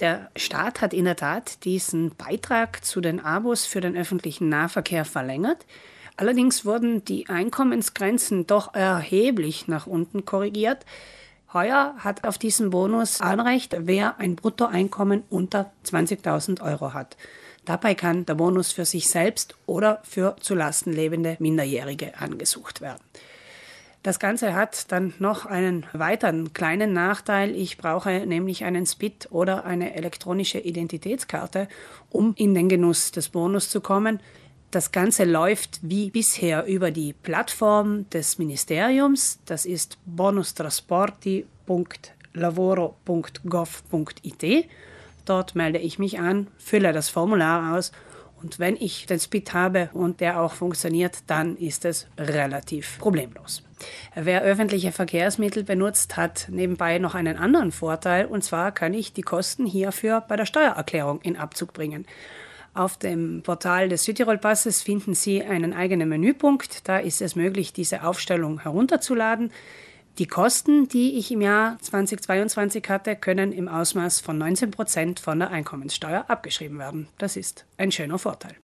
Der Staat hat in der Tat diesen Beitrag zu den Abos für den öffentlichen Nahverkehr verlängert. Allerdings wurden die Einkommensgrenzen doch erheblich nach unten korrigiert. Heuer hat auf diesen Bonus Anrecht, wer ein Bruttoeinkommen unter 20.000 Euro hat. Dabei kann der Bonus für sich selbst oder für zulasten lebende Minderjährige angesucht werden. Das Ganze hat dann noch einen weiteren kleinen Nachteil. Ich brauche nämlich einen SPIT oder eine elektronische Identitätskarte, um in den Genuss des Bonus zu kommen. Das Ganze läuft wie bisher über die Plattform des Ministeriums. Das ist bonustrasporti.lavoro.gov.it. Dort melde ich mich an, fülle das Formular aus und wenn ich den Spit habe und der auch funktioniert, dann ist es relativ problemlos. Wer öffentliche Verkehrsmittel benutzt, hat nebenbei noch einen anderen Vorteil, und zwar kann ich die Kosten hierfür bei der Steuererklärung in Abzug bringen. Auf dem Portal des Südtirol-Passes finden Sie einen eigenen Menüpunkt. Da ist es möglich, diese Aufstellung herunterzuladen. Die Kosten, die ich im Jahr 2022 hatte, können im Ausmaß von 19 Prozent von der Einkommenssteuer abgeschrieben werden. Das ist ein schöner Vorteil.